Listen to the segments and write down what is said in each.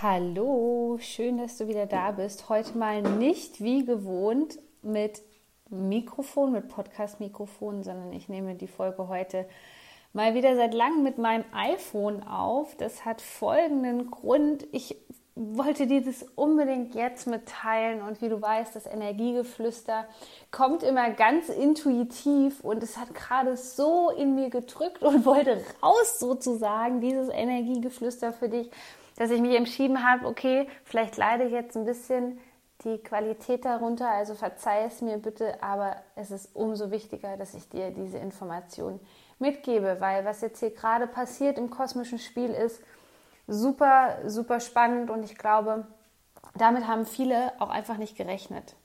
Hallo, schön, dass du wieder da bist. Heute mal nicht wie gewohnt mit Mikrofon, mit Podcast-Mikrofon, sondern ich nehme die Folge heute mal wieder seit langem mit meinem iPhone auf. Das hat folgenden Grund. Ich wollte dir das unbedingt jetzt mitteilen und wie du weißt, das Energiegeflüster kommt immer ganz intuitiv und es hat gerade so in mir gedrückt und wollte raus sozusagen, dieses Energiegeflüster für dich dass ich mich entschieden habe, okay, vielleicht leide ich jetzt ein bisschen die Qualität darunter, also verzeih es mir bitte, aber es ist umso wichtiger, dass ich dir diese Information mitgebe, weil was jetzt hier gerade passiert im kosmischen Spiel ist super, super spannend und ich glaube, damit haben viele auch einfach nicht gerechnet.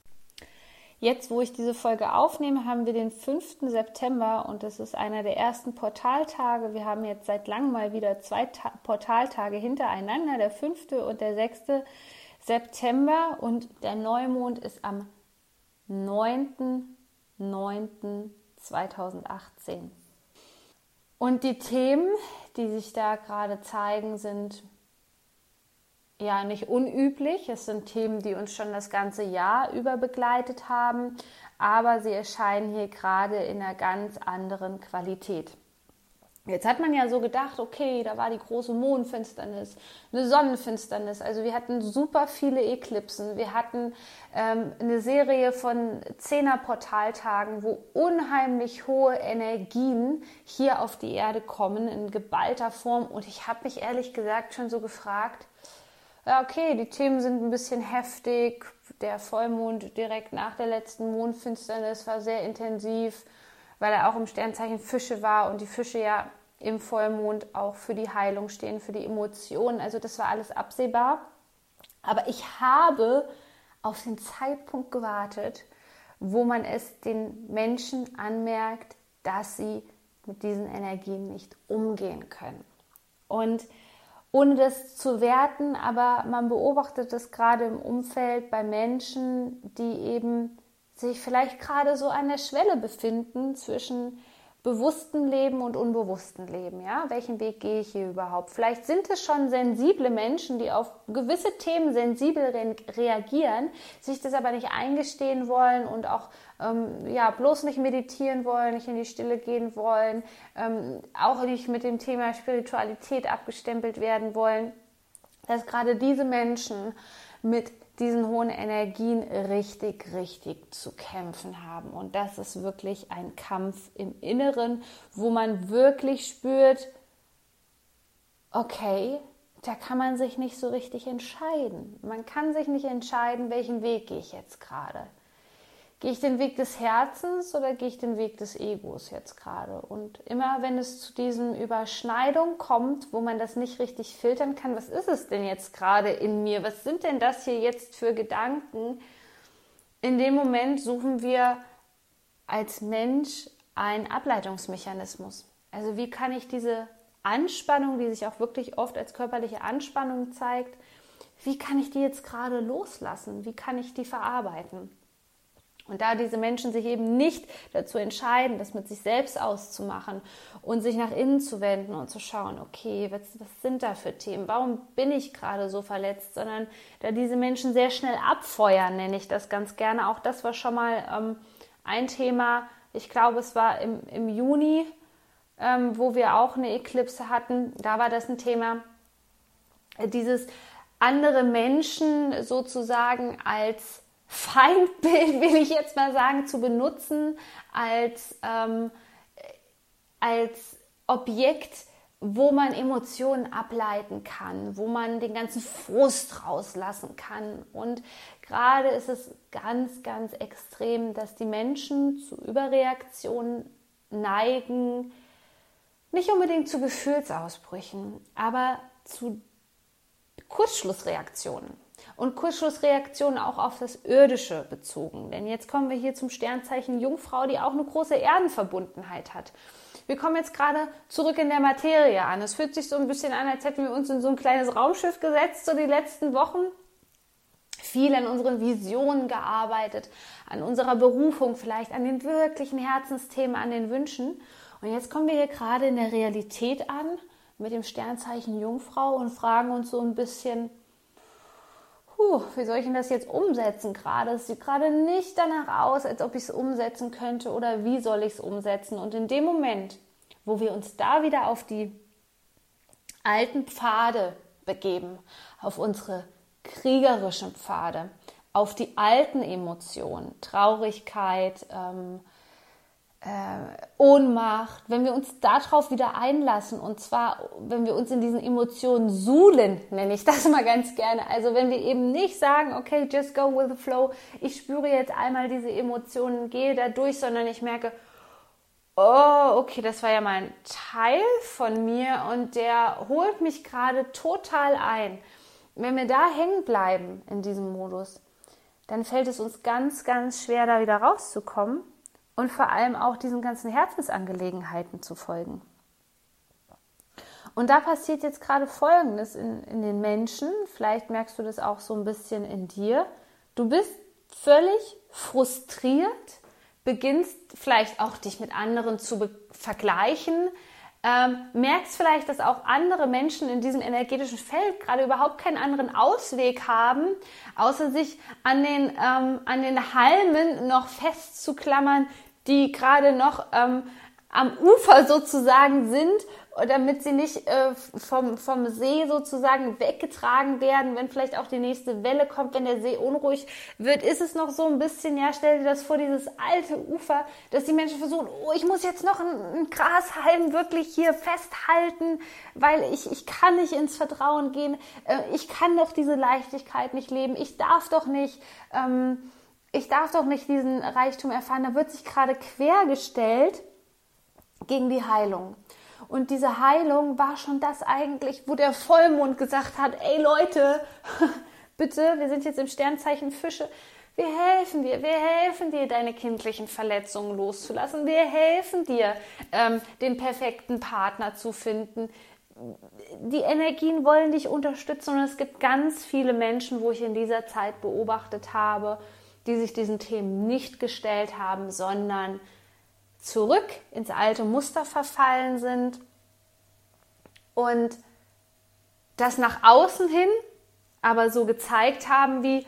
Jetzt, wo ich diese Folge aufnehme, haben wir den 5. September und das ist einer der ersten Portaltage. Wir haben jetzt seit langem mal wieder zwei Ta Portaltage hintereinander, der 5. und der 6. September und der Neumond ist am 9.9.2018. Und die Themen, die sich da gerade zeigen, sind ja nicht unüblich. Es sind Themen, die uns schon das ganze Jahr über begleitet haben, aber sie erscheinen hier gerade in einer ganz anderen Qualität. Jetzt hat man ja so gedacht, okay, da war die große Mondfinsternis, eine Sonnenfinsternis. Also wir hatten super viele Eklipsen. Wir hatten ähm, eine Serie von Zehner-Portaltagen, wo unheimlich hohe Energien hier auf die Erde kommen in geballter Form. Und ich habe mich ehrlich gesagt schon so gefragt, ja, okay, die Themen sind ein bisschen heftig. Der Vollmond direkt nach der letzten Mondfinsternis war sehr intensiv, weil er auch im Sternzeichen Fische war und die Fische ja im Vollmond auch für die Heilung stehen, für die Emotionen. Also das war alles absehbar. Aber ich habe auf den Zeitpunkt gewartet, wo man es den Menschen anmerkt, dass sie mit diesen Energien nicht umgehen können. Und ohne das zu werten, aber man beobachtet das gerade im Umfeld bei Menschen, die eben sich vielleicht gerade so an der Schwelle befinden zwischen bewusstem Leben und unbewusstem Leben. Ja, welchen Weg gehe ich hier überhaupt? Vielleicht sind es schon sensible Menschen, die auf gewisse Themen sensibel re reagieren, sich das aber nicht eingestehen wollen und auch ähm, ja bloß nicht meditieren wollen, nicht in die Stille gehen wollen, ähm, auch nicht mit dem Thema Spiritualität abgestempelt werden wollen. Dass gerade diese Menschen mit diesen hohen Energien richtig, richtig zu kämpfen haben. Und das ist wirklich ein Kampf im Inneren, wo man wirklich spürt, okay, da kann man sich nicht so richtig entscheiden. Man kann sich nicht entscheiden, welchen Weg gehe ich jetzt gerade. Gehe ich den Weg des Herzens oder gehe ich den Weg des Egos jetzt gerade? Und immer wenn es zu diesen Überschneidungen kommt, wo man das nicht richtig filtern kann, was ist es denn jetzt gerade in mir? Was sind denn das hier jetzt für Gedanken? In dem Moment suchen wir als Mensch einen Ableitungsmechanismus. Also wie kann ich diese Anspannung, die sich auch wirklich oft als körperliche Anspannung zeigt, wie kann ich die jetzt gerade loslassen? Wie kann ich die verarbeiten? Und da diese Menschen sich eben nicht dazu entscheiden, das mit sich selbst auszumachen und sich nach innen zu wenden und zu schauen, okay, was, was sind da für Themen? Warum bin ich gerade so verletzt? Sondern da diese Menschen sehr schnell abfeuern, nenne ich das ganz gerne. Auch das war schon mal ähm, ein Thema. Ich glaube, es war im, im Juni, ähm, wo wir auch eine Eklipse hatten. Da war das ein Thema. Dieses andere Menschen sozusagen als Feindbild, will ich jetzt mal sagen, zu benutzen als, ähm, als Objekt, wo man Emotionen ableiten kann, wo man den ganzen Frust rauslassen kann. Und gerade ist es ganz, ganz extrem, dass die Menschen zu Überreaktionen neigen, nicht unbedingt zu Gefühlsausbrüchen, aber zu Kurzschlussreaktionen und Kurzschlussreaktionen auch auf das Irdische bezogen. Denn jetzt kommen wir hier zum Sternzeichen Jungfrau, die auch eine große Erdenverbundenheit hat. Wir kommen jetzt gerade zurück in der Materie an. Es fühlt sich so ein bisschen an, als hätten wir uns in so ein kleines Raumschiff gesetzt, so die letzten Wochen. Viel an unseren Visionen gearbeitet, an unserer Berufung, vielleicht an den wirklichen Herzensthemen, an den Wünschen. Und jetzt kommen wir hier gerade in der Realität an mit dem Sternzeichen Jungfrau und fragen uns so ein bisschen, puh, wie soll ich denn das jetzt umsetzen gerade? Es sieht gerade nicht danach aus, als ob ich es umsetzen könnte oder wie soll ich es umsetzen? Und in dem Moment, wo wir uns da wieder auf die alten Pfade begeben, auf unsere kriegerischen Pfade, auf die alten Emotionen, Traurigkeit, ähm, äh, Ohnmacht, wenn wir uns darauf wieder einlassen und zwar, wenn wir uns in diesen Emotionen suhlen, nenne ich das mal ganz gerne. Also wenn wir eben nicht sagen, okay, just go with the flow, ich spüre jetzt einmal diese Emotionen, gehe da durch, sondern ich merke, oh, okay, das war ja mal ein Teil von mir und der holt mich gerade total ein. Wenn wir da hängen bleiben in diesem Modus, dann fällt es uns ganz, ganz schwer, da wieder rauszukommen und vor allem auch diesen ganzen Herzensangelegenheiten zu folgen. Und da passiert jetzt gerade Folgendes in, in den Menschen, vielleicht merkst du das auch so ein bisschen in dir. Du bist völlig frustriert, beginnst vielleicht auch dich mit anderen zu vergleichen, ähm, merkst vielleicht, dass auch andere Menschen in diesem energetischen Feld gerade überhaupt keinen anderen Ausweg haben, außer sich an den, ähm, an den Halmen noch festzuklammern, die gerade noch ähm, am Ufer sozusagen sind, damit sie nicht äh, vom, vom See sozusagen weggetragen werden, wenn vielleicht auch die nächste Welle kommt, wenn der See unruhig wird, ist es noch so ein bisschen, ja, stell dir das vor, dieses alte Ufer, dass die Menschen versuchen, oh, ich muss jetzt noch einen Grashalm wirklich hier festhalten, weil ich, ich kann nicht ins Vertrauen gehen, äh, ich kann doch diese Leichtigkeit nicht leben, ich darf doch nicht, ähm, ich darf doch nicht diesen Reichtum erfahren, da wird sich gerade quergestellt gegen die Heilung. Und diese Heilung war schon das eigentlich, wo der Vollmond gesagt hat, ey Leute, bitte, wir sind jetzt im Sternzeichen Fische, wir helfen dir, wir helfen dir, deine kindlichen Verletzungen loszulassen. Wir helfen dir, ähm, den perfekten Partner zu finden. Die Energien wollen dich unterstützen und es gibt ganz viele Menschen, wo ich in dieser Zeit beobachtet habe, die sich diesen Themen nicht gestellt haben, sondern zurück ins alte Muster verfallen sind und das nach außen hin aber so gezeigt haben, wie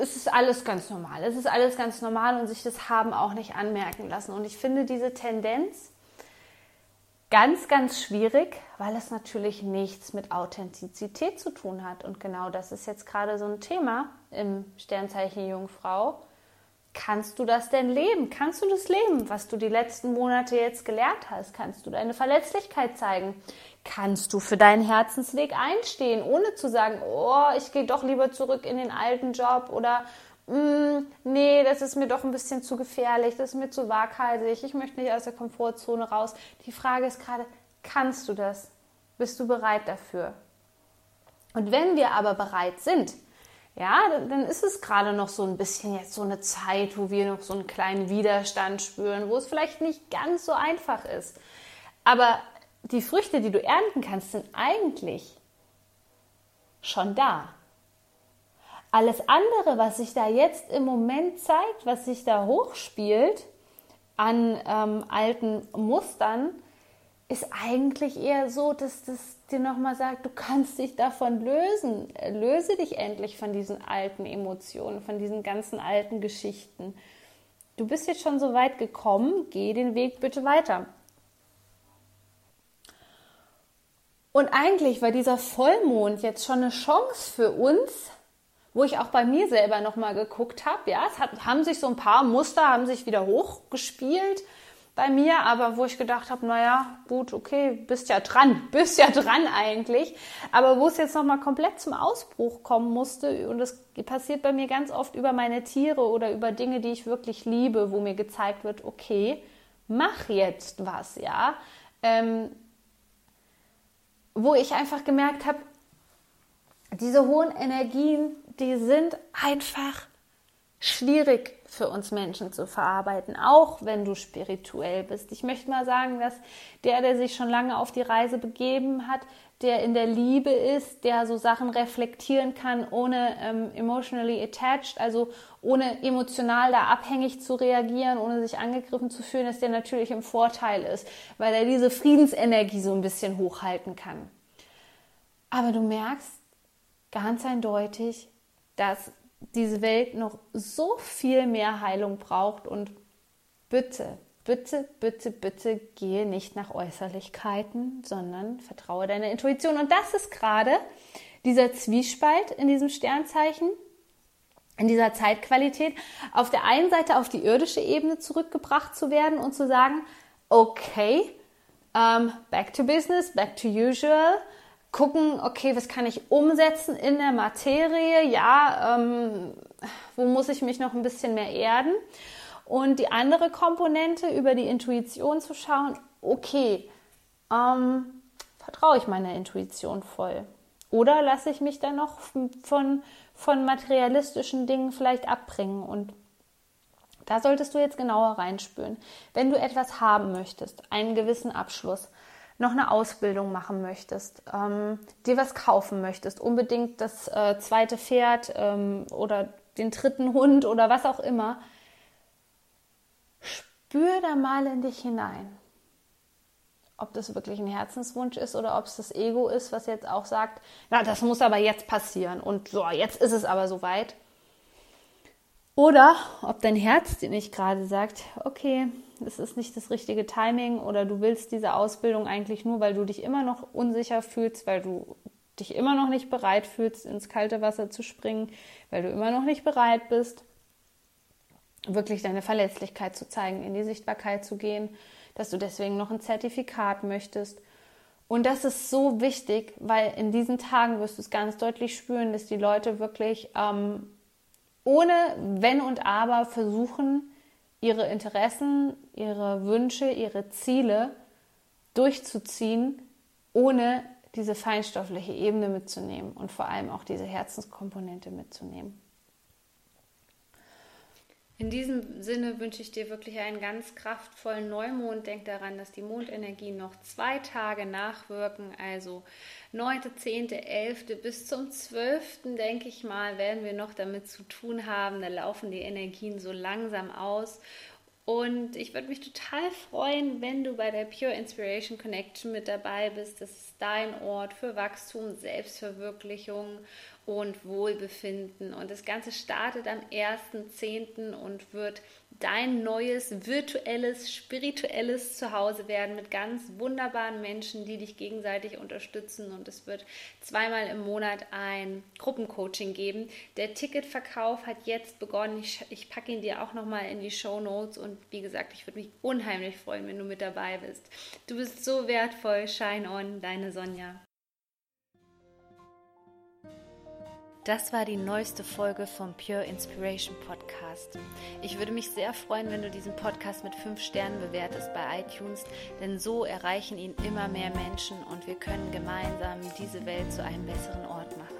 es ist alles ganz normal, es ist alles ganz normal und sich das haben auch nicht anmerken lassen. Und ich finde diese Tendenz ganz, ganz schwierig, weil es natürlich nichts mit Authentizität zu tun hat. Und genau das ist jetzt gerade so ein Thema im Sternzeichen Jungfrau. Kannst du das denn leben? Kannst du das leben, was du die letzten Monate jetzt gelernt hast? Kannst du deine Verletzlichkeit zeigen? Kannst du für deinen Herzensweg einstehen, ohne zu sagen, oh, ich gehe doch lieber zurück in den alten Job oder nee, das ist mir doch ein bisschen zu gefährlich, das ist mir zu waghalsig, ich möchte nicht aus der Komfortzone raus. Die Frage ist gerade, kannst du das? Bist du bereit dafür? Und wenn wir aber bereit sind, ja, dann ist es gerade noch so ein bisschen jetzt so eine Zeit, wo wir noch so einen kleinen Widerstand spüren, wo es vielleicht nicht ganz so einfach ist. Aber die Früchte, die du ernten kannst, sind eigentlich schon da. Alles andere, was sich da jetzt im Moment zeigt, was sich da hochspielt an ähm, alten Mustern, ist eigentlich eher so, dass das dir nochmal sagt, du kannst dich davon lösen. Löse dich endlich von diesen alten Emotionen, von diesen ganzen alten Geschichten. Du bist jetzt schon so weit gekommen, geh den Weg bitte weiter. Und eigentlich war dieser Vollmond jetzt schon eine Chance für uns, wo ich auch bei mir selber nochmal geguckt habe. Ja, es hat, haben sich so ein paar Muster, haben sich wieder hochgespielt bei mir, aber wo ich gedacht habe, naja, gut, okay, bist ja dran, bist ja dran eigentlich. Aber wo es jetzt nochmal komplett zum Ausbruch kommen musste, und das passiert bei mir ganz oft über meine Tiere oder über Dinge, die ich wirklich liebe, wo mir gezeigt wird, okay, mach jetzt was, ja. Ähm, wo ich einfach gemerkt habe, diese hohen Energien, die sind einfach schwierig für uns Menschen zu verarbeiten, auch wenn du spirituell bist. Ich möchte mal sagen, dass der, der sich schon lange auf die Reise begeben hat, der in der Liebe ist, der so Sachen reflektieren kann, ohne ähm, emotionally attached, also ohne emotional da abhängig zu reagieren, ohne sich angegriffen zu fühlen, dass der natürlich im Vorteil ist, weil er diese Friedensenergie so ein bisschen hochhalten kann. Aber du merkst ganz eindeutig, dass diese Welt noch so viel mehr Heilung braucht und bitte, bitte, bitte, bitte gehe nicht nach Äußerlichkeiten, sondern vertraue deiner Intuition. Und das ist gerade dieser Zwiespalt in diesem Sternzeichen, in dieser Zeitqualität, auf der einen Seite auf die irdische Ebene zurückgebracht zu werden und zu sagen, okay, um, back to business, back to usual, gucken, okay, was kann ich umsetzen in der Materie, ja, ähm, wo muss ich mich noch ein bisschen mehr erden und die andere Komponente über die Intuition zu schauen, okay, ähm, vertraue ich meiner Intuition voll? Oder lasse ich mich dann noch von, von materialistischen Dingen vielleicht abbringen? Und da solltest du jetzt genauer reinspüren. Wenn du etwas haben möchtest, einen gewissen Abschluss, noch eine Ausbildung machen möchtest, ähm, dir was kaufen möchtest, unbedingt das äh, zweite Pferd ähm, oder den dritten Hund oder was auch immer, spür da mal in dich hinein. Ob das wirklich ein Herzenswunsch ist oder ob es das Ego ist, was jetzt auch sagt, na, das muss aber jetzt passieren und so, jetzt ist es aber soweit. Oder ob dein Herz dir nicht gerade sagt, okay, es ist nicht das richtige Timing oder du willst diese Ausbildung eigentlich nur, weil du dich immer noch unsicher fühlst, weil du dich immer noch nicht bereit fühlst, ins kalte Wasser zu springen, weil du immer noch nicht bereit bist, wirklich deine Verletzlichkeit zu zeigen, in die Sichtbarkeit zu gehen, dass du deswegen noch ein Zertifikat möchtest. Und das ist so wichtig, weil in diesen Tagen wirst du es ganz deutlich spüren, dass die Leute wirklich ähm, ohne Wenn und Aber versuchen, ihre Interessen, ihre Wünsche, ihre Ziele durchzuziehen, ohne diese feinstoffliche Ebene mitzunehmen und vor allem auch diese Herzenskomponente mitzunehmen. In diesem Sinne wünsche ich dir wirklich einen ganz kraftvollen Neumond. Denk daran, dass die Mondenergien noch zwei Tage nachwirken, also 9., 10., 11. bis zum 12. denke ich mal, werden wir noch damit zu tun haben. Da laufen die Energien so langsam aus. Und ich würde mich total freuen, wenn du bei der Pure Inspiration Connection mit dabei bist. Das ist dein Ort für Wachstum, Selbstverwirklichung und Wohlbefinden. Und das Ganze startet am 1.10. und wird dein neues virtuelles, spirituelles Zuhause werden mit ganz wunderbaren Menschen, die dich gegenseitig unterstützen. Und es wird zweimal im Monat ein Gruppencoaching geben. Der Ticketverkauf hat jetzt begonnen. Ich, ich packe ihn dir auch nochmal in die Show Notes. Und wie gesagt, ich würde mich unheimlich freuen, wenn du mit dabei bist. Du bist so wertvoll. Shine on, deine Sonja. Das war die neueste Folge vom Pure Inspiration Podcast. Ich würde mich sehr freuen, wenn du diesen Podcast mit fünf Sternen bewertest bei iTunes, denn so erreichen ihn immer mehr Menschen und wir können gemeinsam diese Welt zu einem besseren Ort machen.